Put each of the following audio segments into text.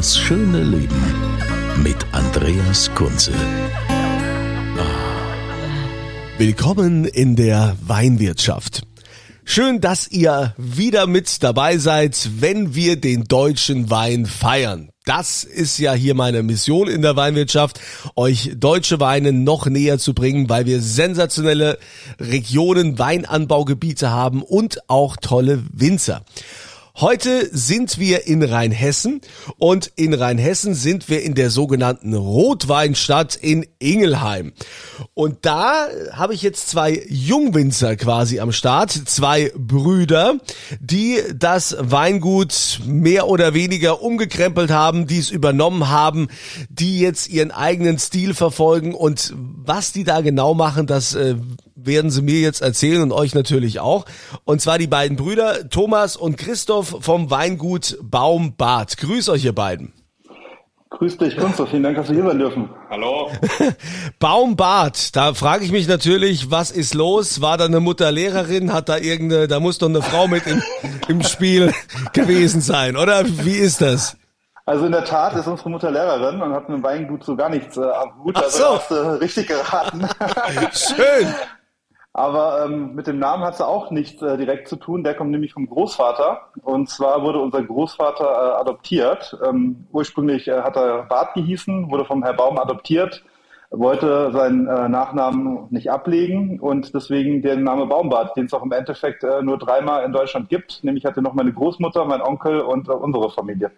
Das schöne Leben mit Andreas Kunze. Willkommen in der Weinwirtschaft. Schön, dass ihr wieder mit dabei seid, wenn wir den deutschen Wein feiern. Das ist ja hier meine Mission in der Weinwirtschaft, euch deutsche Weine noch näher zu bringen, weil wir sensationelle Regionen, Weinanbaugebiete haben und auch tolle Winzer. Heute sind wir in Rheinhessen und in Rheinhessen sind wir in der sogenannten Rotweinstadt in Ingelheim. Und da habe ich jetzt zwei Jungwinzer quasi am Start, zwei Brüder, die das Weingut mehr oder weniger umgekrempelt haben, die es übernommen haben, die jetzt ihren eigenen Stil verfolgen und was die da genau machen, das äh, werden sie mir jetzt erzählen und euch natürlich auch. Und zwar die beiden Brüder Thomas und Christoph vom Weingut Baumbad. Grüß euch ihr beiden. Grüß dich, Kunze. Vielen Dank, dass wir hier sein dürfen. Hallo. Baumbad, da frage ich mich natürlich, was ist los? War da eine Mutter Lehrerin? Hat da irgendeine, da muss doch eine Frau mit im, im Spiel gewesen sein, oder? Wie ist das? Also in der Tat ist unsere Mutter Lehrerin und hat mit dem Weingut so gar nichts äh, am Hut. Ach Also so. hast du richtig geraten. Schön. Aber ähm, mit dem Namen hat sie auch nichts äh, direkt zu tun. Der kommt nämlich vom Großvater. Und zwar wurde unser Großvater äh, adoptiert. Ähm, ursprünglich äh, hat er Bart gehießen, wurde vom Herr Baum adoptiert, wollte seinen äh, Nachnamen nicht ablegen und deswegen den Name Baumbart, den es auch im Endeffekt äh, nur dreimal in Deutschland gibt. Nämlich hatte noch meine Großmutter, mein Onkel und äh, unsere Familie.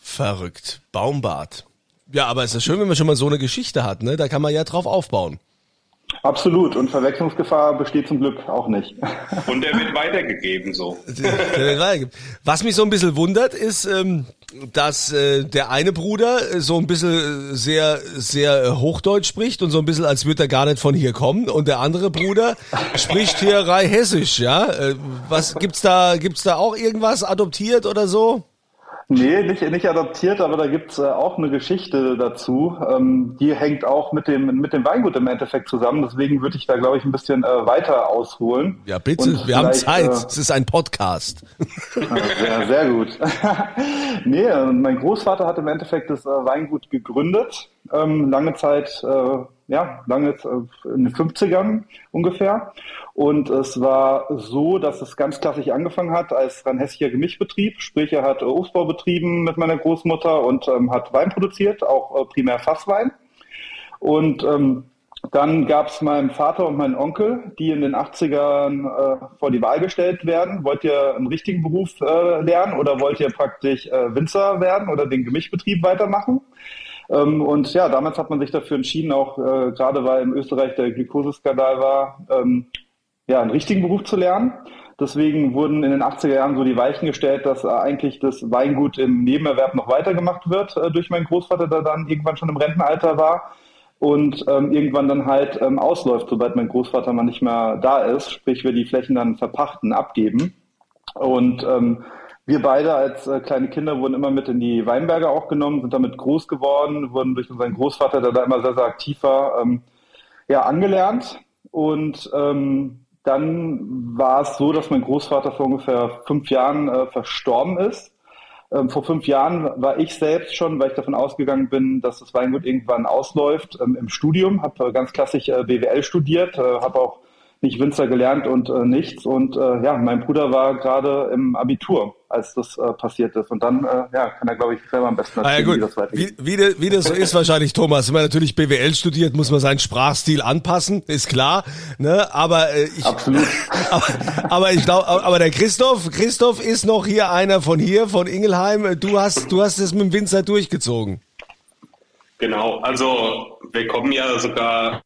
Verrückt. Baumbad. Ja, aber es ist schön, wenn man schon mal so eine Geschichte hat, ne? Da kann man ja drauf aufbauen. Absolut. Und Verwechslungsgefahr besteht zum Glück auch nicht. Und der wird weitergegeben so. Was mich so ein bisschen wundert, ist, ähm, dass äh, der eine Bruder äh, so ein bisschen äh, sehr, sehr Hochdeutsch spricht und so ein bisschen, als würde er gar nicht von hier kommen. Und der andere Bruder spricht hier Hessisch, ja? Was gibt's da, gibt's da auch irgendwas adoptiert oder so? Nee, nicht, nicht adoptiert, aber da gibt's äh, auch eine Geschichte dazu. Ähm, die hängt auch mit dem, mit dem Weingut im Endeffekt zusammen. Deswegen würde ich da, glaube ich, ein bisschen äh, weiter ausholen. Ja, bitte, Und wir haben Zeit. Äh, Es ist ein Podcast. sehr, sehr gut. nee, äh, mein Großvater hat im Endeffekt das äh, Weingut gegründet. Ähm, lange Zeit, äh, ja, lange äh, in den 50ern ungefähr. Und es war so, dass es ganz klassisch angefangen hat als rheinhessischer Gemischbetrieb. Sprich, er hat äh, Obstbau betrieben mit meiner Großmutter und ähm, hat Wein produziert, auch äh, primär Fasswein. Und ähm, dann gab es meinen Vater und meinen Onkel, die in den 80ern äh, vor die Wahl gestellt werden. Wollt ihr einen richtigen Beruf äh, lernen oder wollt ihr praktisch äh, Winzer werden oder den Gemischbetrieb weitermachen? Ähm, und ja, damals hat man sich dafür entschieden, auch äh, gerade weil in Österreich der Glukoseskandal war, ähm, ja, einen richtigen Beruf zu lernen. Deswegen wurden in den 80er Jahren so die Weichen gestellt, dass äh, eigentlich das Weingut im Nebenerwerb noch weitergemacht wird äh, durch meinen Großvater, der dann irgendwann schon im Rentenalter war und ähm, irgendwann dann halt ähm, ausläuft, sobald mein Großvater mal nicht mehr da ist, sprich wir die Flächen dann verpachten, abgeben. Und ähm, wir beide als äh, kleine Kinder wurden immer mit in die Weinberge auch genommen, sind damit groß geworden, wurden durch unseren Großvater, der da immer sehr, sehr aktiv war, ähm, ja, angelernt. Und ähm, dann war es so, dass mein Großvater vor ungefähr fünf Jahren äh, verstorben ist. Ähm, vor fünf Jahren war ich selbst schon, weil ich davon ausgegangen bin, dass das Weingut irgendwann ausläuft, ähm, im Studium, habe äh, ganz klassisch äh, BWL studiert, äh, habe auch nicht Winzer gelernt und äh, nichts. Und äh, ja, mein Bruder war gerade im Abitur, als das äh, passiert ist. Und dann äh, ja, kann er, glaube ich, selber am besten erzählen, ah, ja, wie das weitergeht. Wie, wie, wie das so ist wahrscheinlich, Thomas. Wenn man natürlich BWL studiert, muss man seinen Sprachstil anpassen, ist klar. Ne? Aber äh, ich, Absolut. aber, aber ich glaube, aber der Christoph, Christoph ist noch hier einer von hier, von Ingelheim. Du hast, du hast es mit dem Winzer durchgezogen. Genau, also wir kommen ja sogar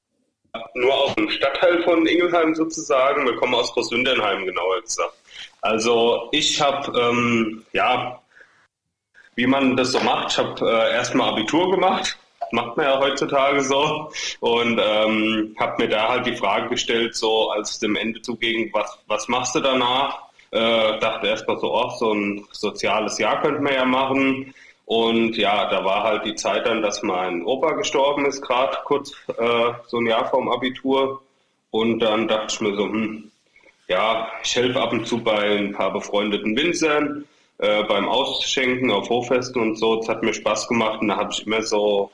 nur aus dem Stadtteil von Ingelheim sozusagen. Wir kommen aus Großwinternheim, genauer gesagt. Also ich habe, ähm, ja, wie man das so macht, ich habe äh, erstmal Abitur gemacht, macht man ja heutzutage so, und ähm, habe mir da halt die Frage gestellt, so als dem Ende zugegen, was, was machst du danach? Äh, dachte erstmal so, oh, so ein soziales Jahr könnte man ja machen. Und ja, da war halt die Zeit dann, dass mein Opa gestorben ist, gerade kurz äh, so ein Jahr vorm Abitur. Und dann dachte ich mir so, hm, ja, ich helfe ab und zu bei ein paar befreundeten Winzern, äh, beim Ausschenken auf Hochfesten und so. Es hat mir Spaß gemacht und da habe ich immer so,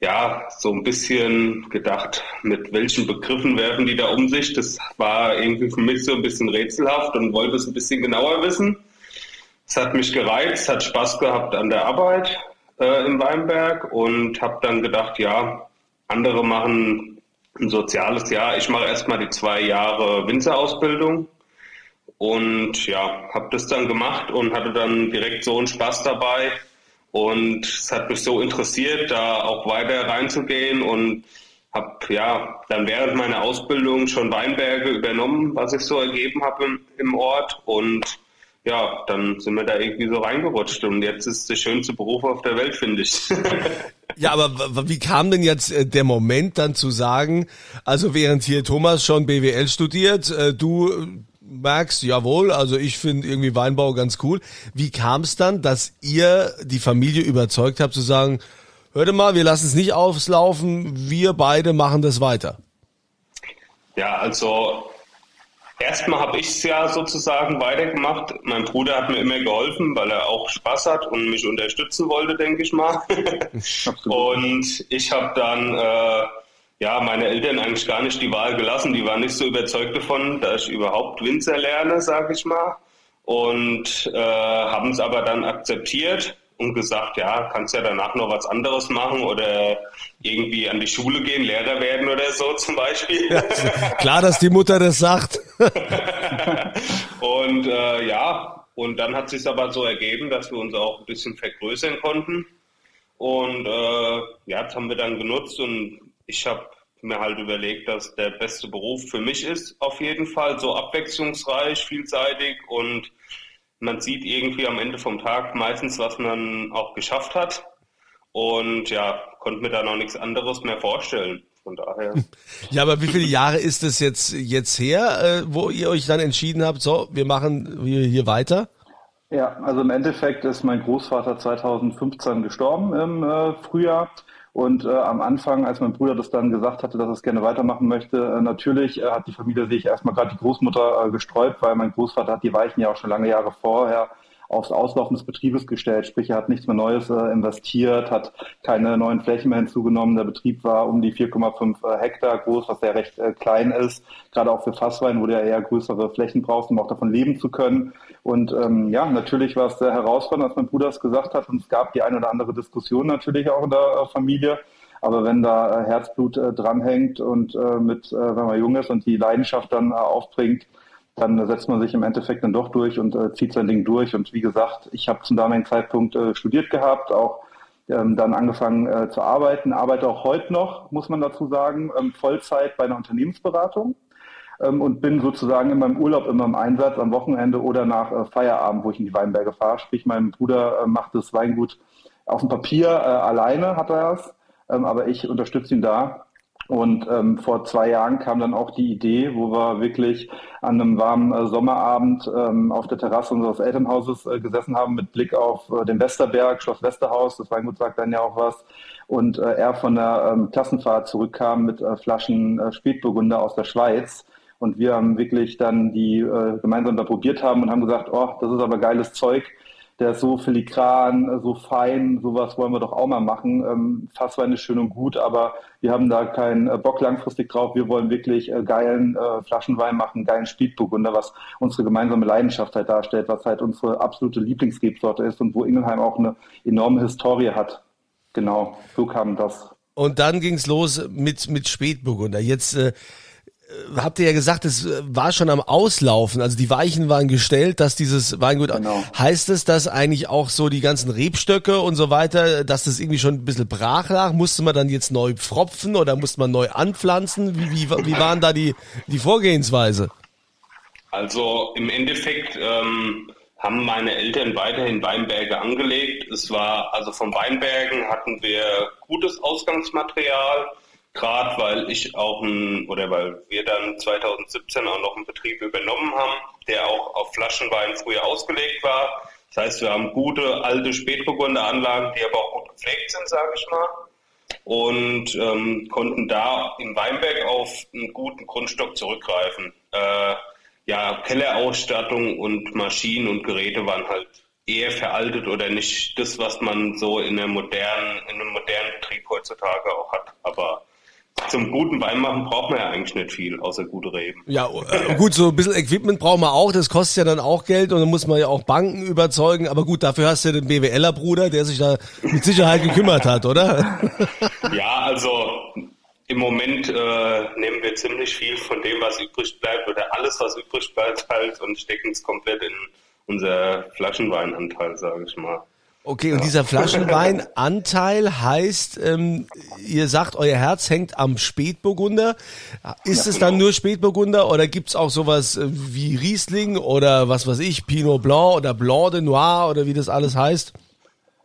ja, so ein bisschen gedacht, mit welchen Begriffen werfen die da um sich. Das war irgendwie für mich so ein bisschen rätselhaft und wollte es ein bisschen genauer wissen. Es hat mich gereizt, hat Spaß gehabt an der Arbeit äh, im Weinberg und habe dann gedacht, ja, andere machen ein soziales Jahr. Ich mache erstmal die zwei Jahre Winzerausbildung und ja, habe das dann gemacht und hatte dann direkt so einen Spaß dabei. Und es hat mich so interessiert, da auch weiter reinzugehen und habe ja dann während meiner Ausbildung schon Weinberge übernommen, was ich so ergeben habe im, im Ort und ja, dann sind wir da irgendwie so reingerutscht und jetzt ist der schönste Beruf auf der Welt, finde ich. ja, aber wie kam denn jetzt äh, der Moment dann zu sagen, also während hier Thomas schon BWL studiert, äh, du merkst, jawohl, also ich finde irgendwie Weinbau ganz cool. Wie kam es dann, dass ihr die Familie überzeugt habt zu sagen, hörte mal, wir lassen es nicht auslaufen, wir beide machen das weiter? Ja, also Erstmal habe ich es ja sozusagen weitergemacht. Mein Bruder hat mir immer geholfen, weil er auch Spaß hat und mich unterstützen wollte, denke ich mal. und ich habe dann äh, ja meine Eltern eigentlich gar nicht die Wahl gelassen. Die waren nicht so überzeugt davon, dass ich überhaupt Winzer lerne, sage ich mal. Und äh, haben es aber dann akzeptiert und gesagt, ja, kannst ja danach noch was anderes machen oder irgendwie an die Schule gehen, Lehrer werden oder so zum Beispiel. Ja, klar, dass die Mutter das sagt. und äh, ja, und dann hat sich aber so ergeben, dass wir uns auch ein bisschen vergrößern konnten. Und äh, ja, das haben wir dann genutzt und ich habe mir halt überlegt, dass der beste Beruf für mich ist, auf jeden Fall, so abwechslungsreich, vielseitig und man sieht irgendwie am Ende vom Tag meistens, was man auch geschafft hat. Und ja, konnte mir da noch nichts anderes mehr vorstellen. Von daher. Ja, aber wie viele Jahre ist es jetzt, jetzt her, äh, wo ihr euch dann entschieden habt, so, wir machen hier, hier weiter? Ja, also im Endeffekt ist mein Großvater 2015 gestorben im äh, Frühjahr. Und äh, am Anfang, als mein Bruder das dann gesagt hatte, dass er es gerne weitermachen möchte, äh, natürlich äh, hat die Familie sich erstmal gerade die Großmutter äh, gesträubt, weil mein Großvater hat die Weichen ja auch schon lange Jahre vorher aufs Auslaufen des Betriebes gestellt. Sprich, er hat nichts mehr Neues äh, investiert, hat keine neuen Flächen mehr hinzugenommen. Der Betrieb war um die 4,5 äh, Hektar groß, was ja recht äh, klein ist. Gerade auch für Fasswein, wo der eher größere Flächen braucht, um auch davon leben zu können. Und ähm, ja, natürlich war es sehr herausfordernd, als mein Bruder es gesagt hat. Und es gab die ein oder andere Diskussion natürlich auch in der äh, Familie. Aber wenn da äh, Herzblut äh, dranhängt und mit, wenn man jung ist und die Leidenschaft dann aufbringt, dann setzt man sich im Endeffekt dann doch durch und äh, zieht sein Ding durch. Und wie gesagt, ich habe zum damaligen Zeitpunkt äh, studiert gehabt, auch ähm, dann angefangen äh, zu arbeiten, arbeite auch heute noch, muss man dazu sagen, ähm, Vollzeit bei einer Unternehmensberatung ähm, und bin sozusagen in meinem Urlaub immer im Einsatz am Wochenende oder nach äh, Feierabend, wo ich in die Weinberge fahre. Sprich, mein Bruder äh, macht das Weingut auf dem Papier äh, alleine, hat er es, ähm, aber ich unterstütze ihn da und ähm, vor zwei Jahren kam dann auch die Idee, wo wir wirklich an einem warmen äh, Sommerabend ähm, auf der Terrasse unseres Elternhauses äh, gesessen haben mit Blick auf äh, den Westerberg, Schloss Westerhaus, das Weingut sagt dann ja auch was. Und äh, er von der ähm, Klassenfahrt zurückkam mit äh, Flaschen äh, Spätburgunder aus der Schweiz. Und wir haben wirklich dann die äh, gemeinsam da probiert haben und haben gesagt, oh, das ist aber geiles Zeug der ist so filigran, so fein, sowas wollen wir doch auch mal machen. Ähm, Fasswein ist schön und gut, aber wir haben da keinen äh, Bock langfristig drauf. Wir wollen wirklich äh, geilen äh, Flaschenwein machen, geilen Spätburgunder, was unsere gemeinsame Leidenschaft halt darstellt, was halt unsere absolute Lieblingsrebsorte ist und wo Ingelheim auch eine enorme Historie hat. Genau, so kam das. Und dann ging's los mit, mit Spätburgunder. Jetzt äh, habt ihr ja gesagt, es war schon am Auslaufen, also die Weichen waren gestellt, dass dieses Weingut, genau. heißt es, dass eigentlich auch so die ganzen Rebstöcke und so weiter, dass das irgendwie schon ein bisschen brach lag? Musste man dann jetzt neu pfropfen oder musste man neu anpflanzen? Wie, wie, wie waren da die, die Vorgehensweise? Also im Endeffekt ähm, haben meine Eltern weiterhin Weinberge angelegt. Es war, also von Weinbergen hatten wir gutes Ausgangsmaterial Gerade weil ich auch ein, oder weil wir dann 2017 auch noch einen Betrieb übernommen haben, der auch auf Flaschenwein früher ausgelegt war. Das heißt, wir haben gute alte Spätburgunderanlagen, die aber auch gut gepflegt sind, sage ich mal. Und ähm, konnten da im Weinberg auf einen guten Grundstock zurückgreifen. Äh, ja, Kellerausstattung und Maschinen und Geräte waren halt eher veraltet oder nicht das, was man so in, der modernen, in einem modernen Betrieb heutzutage auch hat. Aber zum guten Wein machen braucht man ja eigentlich nicht viel, außer gute Reben. Ja, äh, gut, so ein bisschen Equipment braucht man auch, das kostet ja dann auch Geld und dann muss man ja auch Banken überzeugen, aber gut, dafür hast du ja den BWLer Bruder, der sich da mit Sicherheit gekümmert hat, oder? Ja, also im Moment äh, nehmen wir ziemlich viel von dem, was übrig bleibt, oder alles, was übrig bleibt, halt und stecken es komplett in unser Flaschenweinanteil, sage ich mal. Okay, und dieser Flaschenweinanteil heißt, ähm, ihr sagt, euer Herz hängt am Spätburgunder. Ist ja, es dann genau. nur Spätburgunder oder gibt's auch sowas äh, wie Riesling oder was weiß ich, Pinot Blanc oder Blanc de Noir oder wie das alles heißt?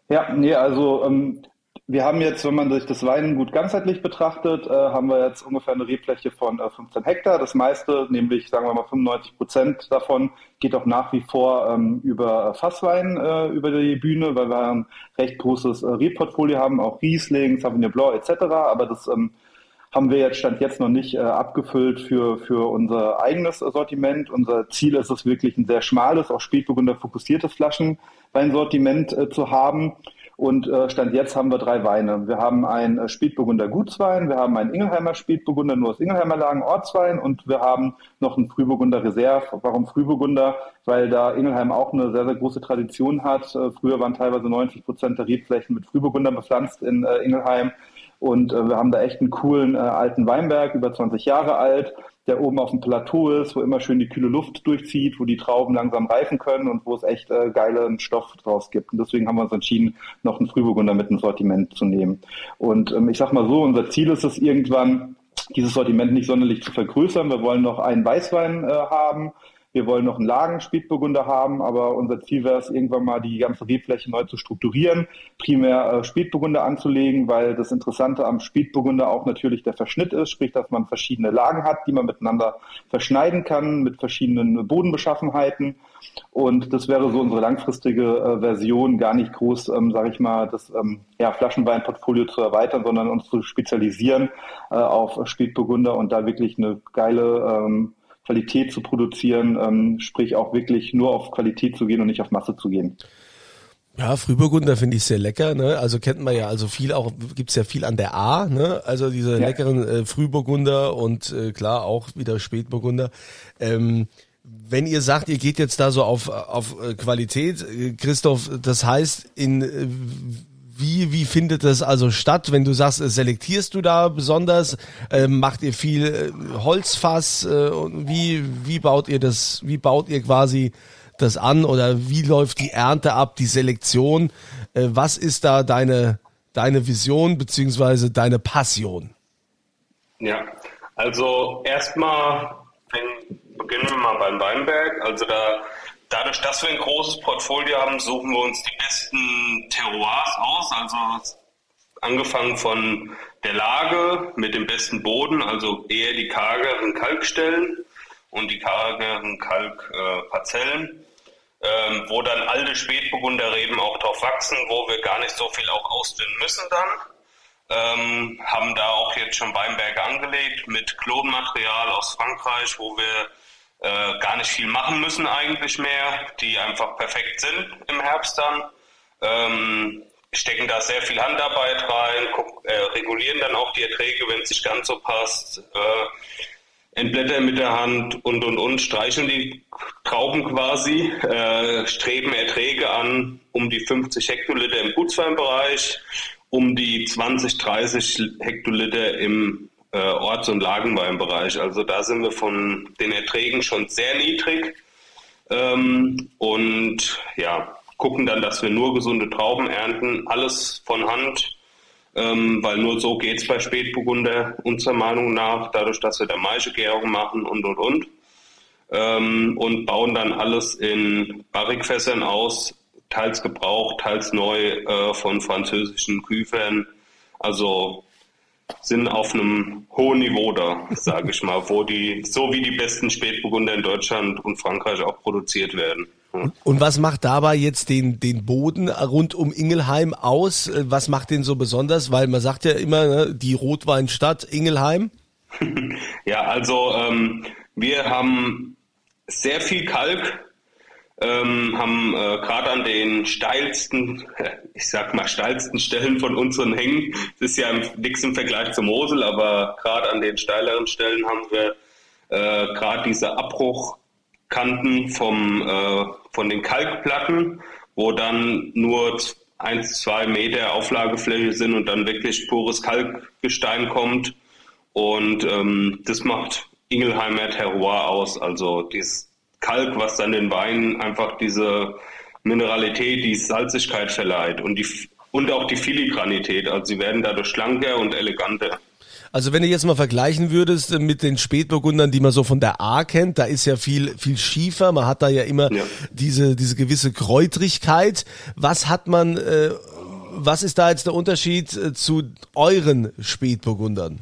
Ja, nee, also ähm, wir haben jetzt, wenn man sich das Wein gut ganzheitlich betrachtet, äh, haben wir jetzt ungefähr eine Rebfläche von äh, 15 Hektar. Das meiste, nämlich sagen wir mal 95 Prozent davon, geht auch nach wie vor ähm, über Fasswein äh, über die Bühne, weil wir ein recht großes äh, Rebportfolio haben, auch Riesling, Sauvignon Blanc etc. Aber das ähm, haben wir jetzt Stand jetzt noch nicht äh, abgefüllt für, für unser eigenes Sortiment. Unser Ziel ist es wirklich ein sehr schmales, auch Spätburgunder fokussiertes Flaschenweinsortiment äh, zu haben und äh, Stand jetzt haben wir drei Weine. Wir haben einen äh, Spätburgunder Gutswein, wir haben einen Ingelheimer Spätburgunder nur aus Ingelheimer Lagen Ortswein und wir haben noch einen Frühburgunder Reserve. Warum Frühburgunder? Weil da Ingelheim auch eine sehr, sehr große Tradition hat. Äh, früher waren teilweise 90 Prozent der Rebflächen mit Frühburgunder bepflanzt in äh, Ingelheim. Und äh, wir haben da echt einen coolen äh, alten Weinberg, über 20 Jahre alt der oben auf dem Plateau ist, wo immer schön die kühle Luft durchzieht, wo die Trauben langsam reifen können und wo es echt äh, geilen Stoff draus gibt. Und deswegen haben wir uns entschieden, noch einen Frühburgunder mit ins Sortiment zu nehmen. Und ähm, ich sag mal so, unser Ziel ist es irgendwann, dieses Sortiment nicht sonderlich zu vergrößern. Wir wollen noch einen Weißwein äh, haben, wir wollen noch einen Lagenspätburgunder haben, aber unser Ziel wäre es, irgendwann mal die ganze Rebfläche neu zu strukturieren, primär äh, Spätburgunder anzulegen, weil das Interessante am Spätburgunder auch natürlich der Verschnitt ist, sprich, dass man verschiedene Lagen hat, die man miteinander verschneiden kann mit verschiedenen Bodenbeschaffenheiten. Und das wäre so unsere langfristige äh, Version, gar nicht groß, ähm, sage ich mal, das ähm, ja, Flaschenweinportfolio zu erweitern, sondern uns zu spezialisieren äh, auf Spätburgunder und da wirklich eine geile ähm, Qualität zu produzieren, ähm, sprich auch wirklich nur auf Qualität zu gehen und nicht auf Masse zu gehen. Ja, Frühburgunder finde ich sehr lecker, ne? Also kennt man ja, also viel auch, gibt's ja viel an der A, ne? Also diese ja. leckeren äh, Frühburgunder und äh, klar auch wieder Spätburgunder. Ähm, wenn ihr sagt, ihr geht jetzt da so auf, auf äh, Qualität, äh, Christoph, das heißt, in äh, wie, wie findet das also statt? Wenn du sagst, äh, selektierst du da besonders? Äh, macht ihr viel äh, Holzfass? Äh, wie, wie baut ihr das, wie baut ihr quasi das an oder wie läuft die Ernte ab, die Selektion? Äh, was ist da deine, deine Vision beziehungsweise deine Passion? Ja, also erstmal beginnen wir mal beim Weinberg. Also da Dadurch, dass wir ein großes Portfolio haben, suchen wir uns die besten Terroirs aus, also angefangen von der Lage mit dem besten Boden, also eher die kargeren Kalkstellen und die kargeren Kalkparzellen, äh, ähm, wo dann alte Spätburgunderreben auch drauf wachsen, wo wir gar nicht so viel auch ausdünnen müssen dann. Ähm, haben da auch jetzt schon Weinberge angelegt mit Klonmaterial aus Frankreich, wo wir äh, gar nicht viel machen müssen eigentlich mehr, die einfach perfekt sind im Herbst dann. Ähm, stecken da sehr viel Handarbeit rein, guck, äh, regulieren dann auch die Erträge, wenn es nicht ganz so passt, äh, entblättern mit der Hand und und und, streicheln die Trauben quasi, äh, streben Erträge an um die 50 Hektoliter im Gutsweinbereich, um die 20, 30 Hektoliter im äh, Orts- und Lagenweinbereich. Also da sind wir von den Erträgen schon sehr niedrig. Ähm, und ja, gucken dann, dass wir nur gesunde Trauben ernten, alles von Hand, ähm, weil nur so geht es bei Spätburgunder unserer Meinung nach, dadurch, dass wir da Maischegärung machen und und und. Ähm, und bauen dann alles in Barrikfässern aus, teils gebraucht, teils neu äh, von französischen Küfern. Also sind auf einem hohen Niveau da, sage ich mal, wo die, so wie die besten Spätburgunder in Deutschland und Frankreich auch produziert werden. Und was macht dabei jetzt den, den Boden rund um Ingelheim aus? Was macht den so besonders? Weil man sagt ja immer, ne, die Rotweinstadt Ingelheim. Ja, also ähm, wir haben sehr viel Kalk, ähm, haben äh, gerade an den steilsten, ich sag mal steilsten Stellen von unseren Hängen, das ist ja nichts im Vergleich zur Mosel, aber gerade an den steileren Stellen haben wir äh, gerade diese Abbruchkanten vom, äh, von den Kalkplatten, wo dann nur eins, zwei Meter Auflagefläche sind und dann wirklich pures Kalkgestein kommt. Und ähm, das macht Ingelheimer Terroir aus, also dieses Kalk, was dann den Weinen einfach diese Mineralität, die Salzigkeit verleiht und, die, und auch die Filigranität. Also sie werden dadurch schlanker und eleganter. Also wenn du jetzt mal vergleichen würdest äh, mit den Spätburgundern, die man so von der A kennt, da ist ja viel viel schiefer, man hat da ja immer ja. diese diese gewisse Kräutrigkeit. Was hat man äh, was ist da jetzt der Unterschied äh, zu euren Spätburgundern?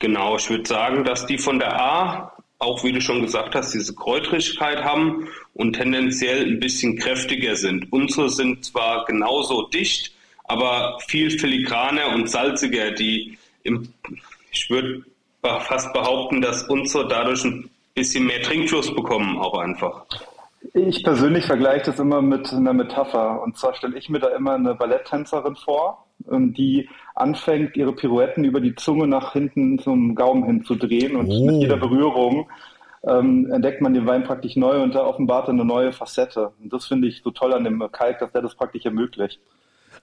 Genau, ich würde sagen, dass die von der A auch wie du schon gesagt hast, diese Kräutrigkeit haben und tendenziell ein bisschen kräftiger sind. Unsere sind zwar genauso dicht, aber viel filigraner und salziger. Die im, ich würde fast behaupten, dass unsere dadurch ein bisschen mehr Trinkfluss bekommen, auch einfach. Ich persönlich vergleiche das immer mit einer Metapher. Und zwar stelle ich mir da immer eine Balletttänzerin vor, ähm, die anfängt, ihre Pirouetten über die Zunge nach hinten zum Gaumen hinzudrehen. Und oh. mit jeder Berührung ähm, entdeckt man den Wein praktisch neu und da offenbart eine neue Facette. Und das finde ich so toll an dem Kalk, dass der das praktisch ermöglicht.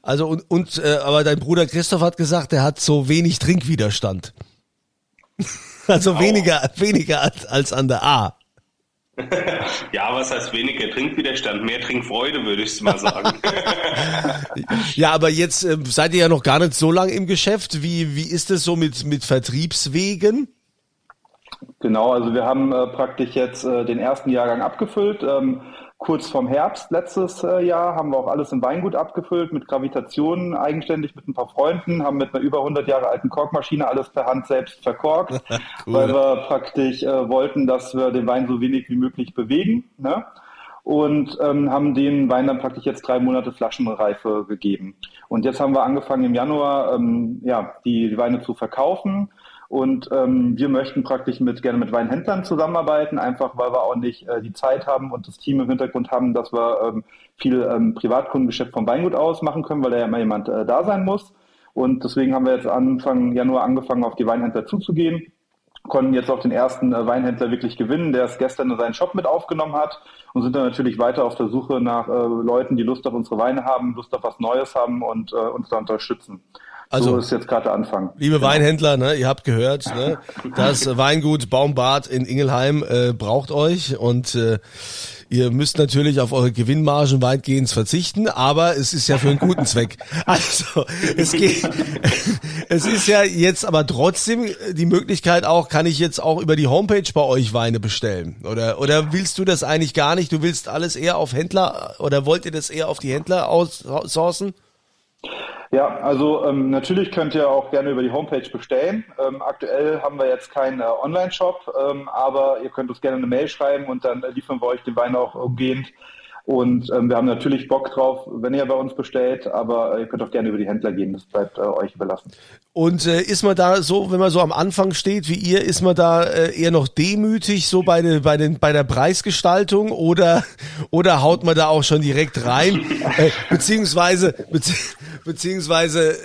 Also und, und äh, aber dein Bruder Christoph hat gesagt, er hat so wenig Trinkwiderstand. also genau. weniger weniger als, als an der A. ja, was heißt weniger Trinkwiderstand? Mehr Trinkfreude, würde ich mal sagen. ja, aber jetzt äh, seid ihr ja noch gar nicht so lange im Geschäft. Wie, wie ist es so mit, mit Vertriebswegen? Genau, also wir haben äh, praktisch jetzt äh, den ersten Jahrgang abgefüllt. Ähm, kurz vorm Herbst letztes äh, Jahr haben wir auch alles im Weingut abgefüllt mit Gravitationen, eigenständig mit ein paar Freunden, haben mit einer über 100 Jahre alten Korkmaschine alles per Hand selbst verkorkt, cool. weil wir praktisch äh, wollten, dass wir den Wein so wenig wie möglich bewegen. Ne? und ähm, haben den Wein dann praktisch jetzt drei Monate Flaschenreife gegeben. Und jetzt haben wir angefangen im Januar ähm, ja, die, die Weine zu verkaufen und ähm, wir möchten praktisch mit gerne mit Weinhändlern zusammenarbeiten, einfach weil wir auch nicht äh, die Zeit haben und das Team im Hintergrund haben, dass wir ähm, viel ähm, Privatkundengeschäft vom Weingut aus machen können, weil da ja immer jemand äh, da sein muss. Und deswegen haben wir jetzt Anfang Januar angefangen, auf die Weinhändler zuzugehen konnten jetzt auch den ersten äh, Weinhändler wirklich gewinnen, der es gestern in seinen Shop mit aufgenommen hat und sind dann natürlich weiter auf der Suche nach äh, Leuten, die Lust auf unsere Weine haben, Lust auf was Neues haben und äh, uns da unterstützen. Also, so ist jetzt gerade der Anfang. Liebe genau. Weinhändler, ne, ihr habt gehört, ne, das Weingut Baumbad in Ingelheim äh, braucht euch und äh, Ihr müsst natürlich auf eure Gewinnmargen weitgehend verzichten, aber es ist ja für einen guten Zweck. Also es geht, es ist ja jetzt aber trotzdem die Möglichkeit auch, kann ich jetzt auch über die Homepage bei euch Weine bestellen? Oder, oder willst du das eigentlich gar nicht? Du willst alles eher auf Händler oder wollt ihr das eher auf die Händler aussourcen? Ja, also ähm, natürlich könnt ihr auch gerne über die Homepage bestellen. Ähm, aktuell haben wir jetzt keinen äh, Online-Shop, ähm, aber ihr könnt uns gerne eine Mail schreiben und dann liefern wir euch den Wein auch umgehend Und ähm, wir haben natürlich Bock drauf, wenn ihr bei uns bestellt, aber ihr könnt auch gerne über die Händler gehen, das bleibt äh, euch überlassen. Und äh, ist man da so, wenn man so am Anfang steht wie ihr, ist man da äh, eher noch demütig so bei, de, bei, den, bei der Preisgestaltung oder, oder haut man da auch schon direkt rein? äh, beziehungsweise, bezieh beziehungsweise äh,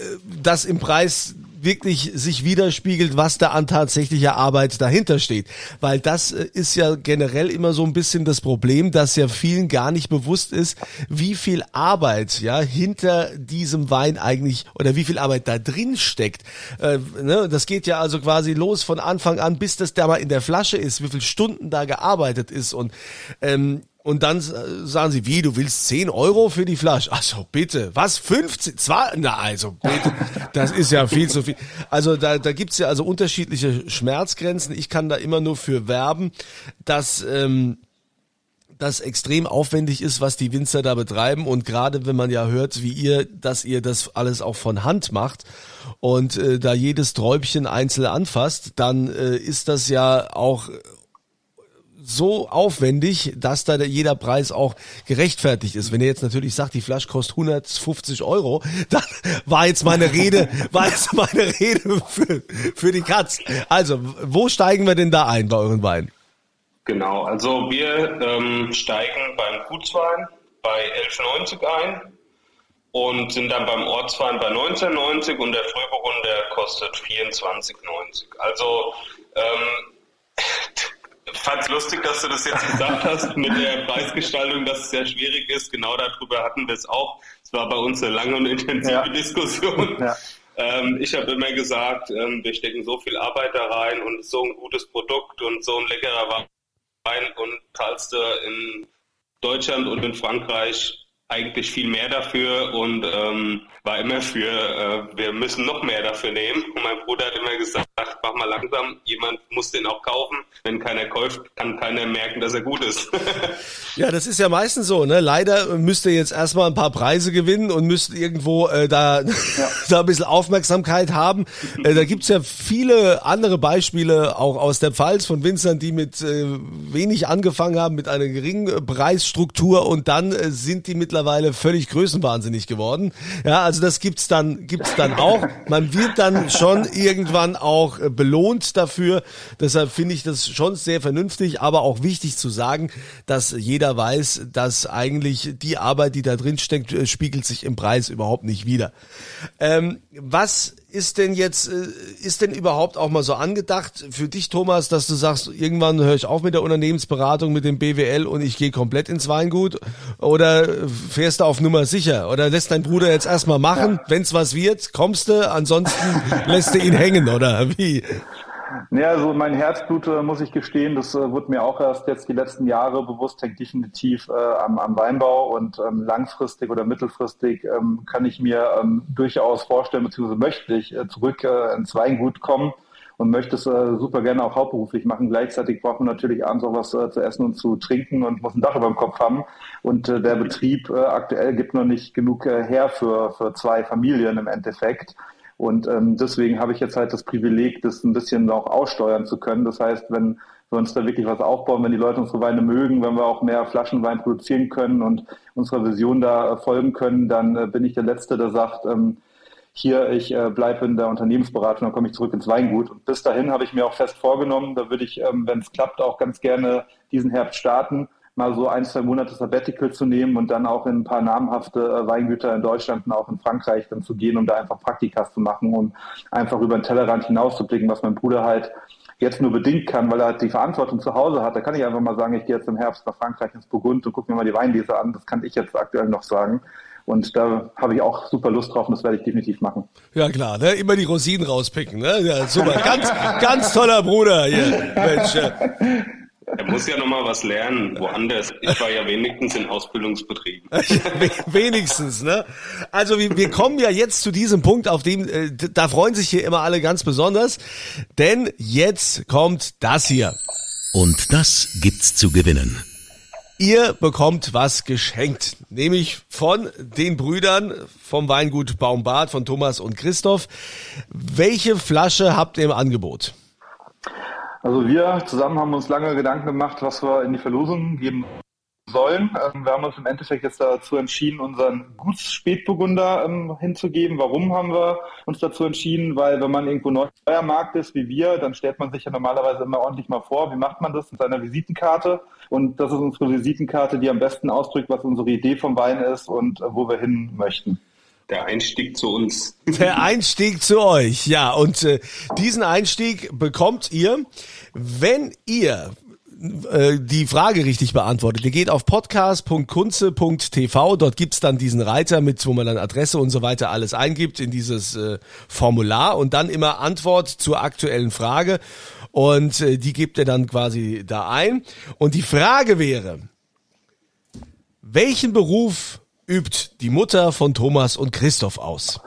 das im Preis wirklich sich widerspiegelt, was da an tatsächlicher Arbeit dahinter steht. Weil das äh, ist ja generell immer so ein bisschen das Problem, dass ja vielen gar nicht bewusst ist, wie viel Arbeit ja hinter diesem Wein eigentlich oder wie viel Arbeit da drin steckt. Äh, ne? Das geht ja also quasi los von Anfang an, bis das da mal in der Flasche ist, wie viel Stunden da gearbeitet ist und ähm, und dann sagen sie, wie, du willst 10 Euro für die Flasche? Also bitte, was, 15? Zwei? Na also bitte, das ist ja viel zu viel. Also da, da gibt's ja also unterschiedliche Schmerzgrenzen. Ich kann da immer nur für werben, dass... Ähm, das extrem aufwendig ist, was die Winzer da betreiben und gerade wenn man ja hört, wie ihr, dass ihr das alles auch von Hand macht und äh, da jedes Träubchen einzeln anfasst, dann äh, ist das ja auch so aufwendig, dass da jeder Preis auch gerechtfertigt ist. Wenn ihr jetzt natürlich sagt, die Flasche kostet 150 Euro, dann war jetzt meine Rede, war jetzt meine Rede für, für die Katz. Also, wo steigen wir denn da ein bei euren Weinen? Genau, also wir ähm, steigen beim Gutswein bei 11,90 ein und sind dann beim Ortswein bei 19,90 und der Frühburgunder kostet 24,90. Also ähm, fand es lustig, dass du das jetzt gesagt hast mit der Preisgestaltung, dass es sehr schwierig ist. Genau darüber hatten wir es auch. Es war bei uns eine lange und intensive ja. Diskussion. Ja. Ähm, ich habe immer gesagt, ähm, wir stecken so viel Arbeit da rein und so ein gutes Produkt und so ein leckerer Wein und zahlst du in Deutschland und in Frankreich eigentlich viel mehr dafür und ähm, war immer für, äh, wir müssen noch mehr dafür nehmen. Und mein Bruder hat immer gesagt, mach mal langsam, jemand muss den auch kaufen. Wenn keiner kauft, kann keiner merken, dass er gut ist. ja, das ist ja meistens so. Ne? Leider müsst ihr jetzt erstmal ein paar Preise gewinnen und müsst irgendwo äh, da, ja. da ein bisschen Aufmerksamkeit haben. Äh, da gibt's ja viele andere Beispiele, auch aus der Pfalz von Winzern, die mit äh, wenig angefangen haben, mit einer geringen Preisstruktur und dann äh, sind die mittlerweile völlig größenwahnsinnig geworden. Ja, also das gibt's dann, gibt's dann auch. Man wird dann schon irgendwann auch äh, belohnt dafür. Deshalb finde ich das schon sehr vernünftig, aber auch wichtig zu sagen, dass jeder weiß, dass eigentlich die Arbeit, die da drin steckt, äh, spiegelt sich im Preis überhaupt nicht wider. Ähm, was ist denn jetzt, äh, ist denn überhaupt auch mal so angedacht für dich, Thomas, dass du sagst, irgendwann höre ich auf mit der Unternehmensberatung, mit dem BWL und ich gehe komplett ins Weingut? Oder fährst du auf Nummer sicher? Oder lässt dein Bruder jetzt erstmal machen? Ja. Wenn's was wird, kommst du, ansonsten lässt du ihn hängen, oder wie? Ja, also mein Herzblut, äh, muss ich gestehen, das äh, wird mir auch erst jetzt die letzten Jahre bewusst, hängt definitiv äh, am, am Weinbau und ähm, langfristig oder mittelfristig ähm, kann ich mir ähm, durchaus vorstellen, beziehungsweise möchte ich äh, zurück äh, ins Weingut kommen und möchte es äh, super gerne auch hauptberuflich machen. Gleichzeitig braucht man natürlich abends auch was zu essen und zu trinken und muss ein Dach über dem Kopf haben. Und der Betrieb aktuell gibt noch nicht genug her für, für zwei Familien im Endeffekt. Und ähm, deswegen habe ich jetzt halt das Privileg, das ein bisschen auch aussteuern zu können. Das heißt, wenn wir uns da wirklich was aufbauen, wenn die Leute unsere Weine mögen, wenn wir auch mehr Flaschenwein produzieren können und unserer Vision da folgen können, dann äh, bin ich der Letzte, der sagt, ähm, hier, ich äh, bleibe in der Unternehmensberatung, dann komme ich zurück ins Weingut. Und bis dahin habe ich mir auch fest vorgenommen, da würde ich, ähm, wenn es klappt, auch ganz gerne diesen Herbst starten mal so ein, zwei Monate Sabbatical zu nehmen und dann auch in ein paar namhafte äh, Weingüter in Deutschland und auch in Frankreich dann zu gehen, um da einfach Praktikas zu machen, um einfach über den Tellerrand hinauszublicken, was mein Bruder halt jetzt nur bedingt kann, weil er halt die Verantwortung zu Hause hat. Da kann ich einfach mal sagen, ich gehe jetzt im Herbst nach Frankreich ins Burgund und gucke mir mal die Weinlese an. Das kann ich jetzt aktuell noch sagen. Und da habe ich auch super Lust drauf und das werde ich definitiv machen. Ja klar, ne? immer die Rosinen rauspicken. Ne? Ja, super, ganz, ganz toller Bruder hier. Mensch, ja. Er muss ja noch mal was lernen, woanders. Ich war ja wenigstens in Ausbildungsbetrieben. wenigstens, ne? Also wir, wir kommen ja jetzt zu diesem Punkt, auf dem, äh, da freuen sich hier immer alle ganz besonders, denn jetzt kommt das hier. Und das gibt's zu gewinnen. Ihr bekommt was geschenkt, nämlich von den Brüdern vom Weingut Baumbad, von Thomas und Christoph. Welche Flasche habt ihr im Angebot? Also wir zusammen haben uns lange Gedanken gemacht, was wir in die Verlosung geben sollen. Ähm, wir haben uns im Endeffekt jetzt dazu entschieden, unseren Gutsspätburgunder ähm, hinzugeben. Warum haben wir uns dazu entschieden? Weil wenn man irgendwo neuer Markt ist wie wir, dann stellt man sich ja normalerweise immer ordentlich mal vor, wie macht man das mit seiner Visitenkarte. Und das ist unsere Visitenkarte, die am besten ausdrückt, was unsere Idee vom Wein ist und äh, wo wir hin möchten. Der Einstieg zu uns. Der Einstieg zu euch, ja. Und äh, diesen Einstieg bekommt ihr, wenn ihr äh, die Frage richtig beantwortet. Ihr geht auf podcast.kunze.tv, dort gibt's dann diesen Reiter mit, wo man dann Adresse und so weiter alles eingibt in dieses äh, Formular und dann immer Antwort zur aktuellen Frage und äh, die gibt ihr dann quasi da ein. Und die Frage wäre, welchen Beruf übt die Mutter von Thomas und Christoph aus?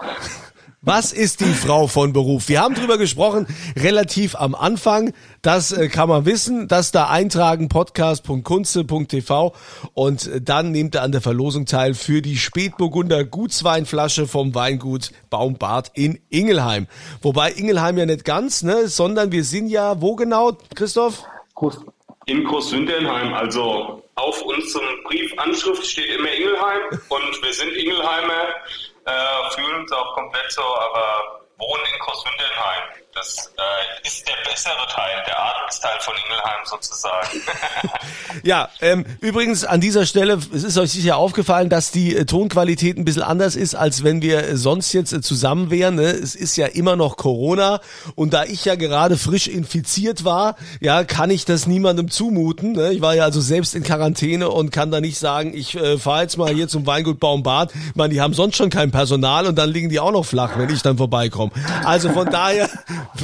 Was ist die Frau von Beruf? Wir haben drüber gesprochen, relativ am Anfang. Das äh, kann man wissen. Das da eintragen, podcast.kunze.tv und äh, dann nehmt ihr an der Verlosung teil für die Spätburgunder Gutsweinflasche vom Weingut Baumbart in Ingelheim. Wobei Ingelheim ja nicht ganz, ne, sondern wir sind ja, wo genau, Christoph? Groß. In Großwindenheim, also auf unserem Briefanschrift steht immer Ingelheim und wir sind Ingelheimer äh, fühlen uns auch komplett so, aber wohnen in Großwindelheim. Das äh, ist der bessere Teil, der Adamsteil von Ingelheim sozusagen. ja, ähm, übrigens an dieser Stelle, es ist euch sicher aufgefallen, dass die äh, Tonqualität ein bisschen anders ist, als wenn wir sonst jetzt äh, zusammen wären. Ne? Es ist ja immer noch Corona und da ich ja gerade frisch infiziert war, ja, kann ich das niemandem zumuten. Ne? Ich war ja also selbst in Quarantäne und kann da nicht sagen, ich äh, fahre jetzt mal hier zum Weingut Baumbad. Meine, die haben sonst schon kein Personal und dann liegen die auch noch flach, wenn ich dann vorbeikomme. Also von daher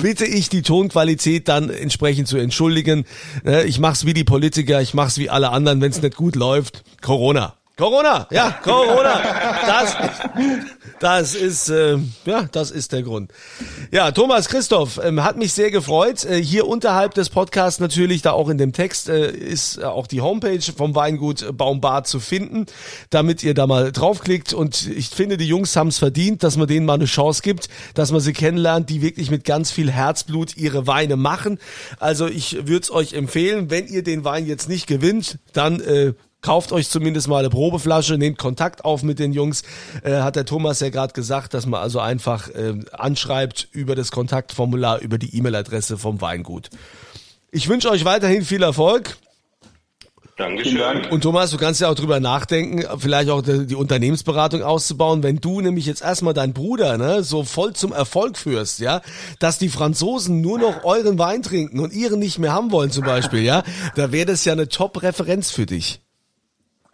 bitte ich die Tonqualität dann entsprechend zu entschuldigen. Ne, ich mach's wie die Politiker, ich mach's wie alle anderen, wenn es nicht gut läuft. Corona. Corona, ja, Corona. Das, das ist, äh, ja, das ist der Grund. Ja, Thomas Christoph, ähm, hat mich sehr gefreut. Äh, hier unterhalb des Podcasts natürlich, da auch in dem Text, äh, ist äh, auch die Homepage vom Weingut Baumbad zu finden, damit ihr da mal draufklickt. Und ich finde, die Jungs haben es verdient, dass man denen mal eine Chance gibt, dass man sie kennenlernt, die wirklich mit ganz viel Herzblut ihre Weine machen. Also ich würde es euch empfehlen, wenn ihr den Wein jetzt nicht gewinnt, dann äh, kauft euch zumindest mal eine Probeflasche, nehmt Kontakt auf mit den Jungs. Äh, hat der Thomas ja gerade gesagt, dass man also einfach äh, anschreibt über das Kontaktformular, über die E-Mail-Adresse vom Weingut. Ich wünsche euch weiterhin viel Erfolg. Dankeschön. Und Thomas, du kannst ja auch drüber nachdenken, vielleicht auch die, die Unternehmensberatung auszubauen, wenn du nämlich jetzt erstmal deinen Bruder ne, so voll zum Erfolg führst, ja, dass die Franzosen nur noch euren Wein trinken und ihren nicht mehr haben wollen zum Beispiel, ja, da wäre das ja eine Top-Referenz für dich.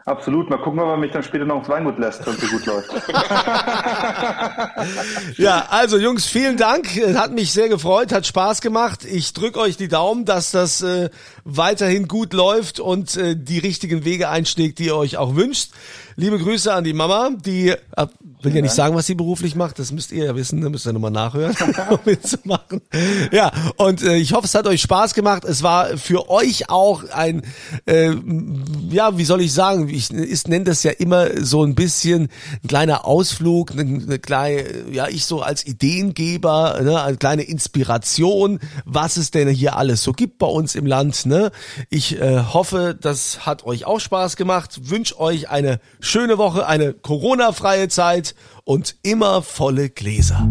Absolut. Mal gucken, ob er mich dann später noch ins Weingut lässt, wenn es gut läuft. ja, also Jungs, vielen Dank. Hat mich sehr gefreut, hat Spaß gemacht. Ich drücke euch die Daumen, dass das äh, weiterhin gut läuft und äh, die richtigen Wege einschlägt, die ihr euch auch wünscht. Liebe Grüße an die Mama, die äh, will ja nicht sagen, was sie beruflich macht. Das müsst ihr ja wissen, da müsst ihr nochmal nachhören, um mitzumachen. Ja, und äh, ich hoffe, es hat euch Spaß gemacht. Es war für euch auch ein, äh, ja, wie soll ich sagen, ich, ich nenne das ja immer so ein bisschen ein kleiner Ausflug, eine, eine kleine, ja, ich so als Ideengeber, ne, eine kleine Inspiration, was es denn hier alles so gibt bei uns im Land. Ne? Ich äh, hoffe, das hat euch auch Spaß gemacht. Wünsche euch eine schöne Woche, eine Corona-freie Zeit und immer volle Gläser.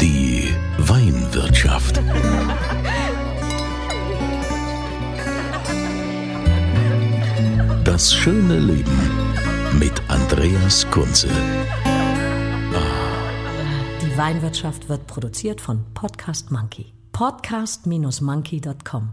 Die Weinwirtschaft. Das schöne Leben mit Andreas Kunze. Die Weinwirtschaft wird produziert von Podcast Monkey. Podcast-monkey.com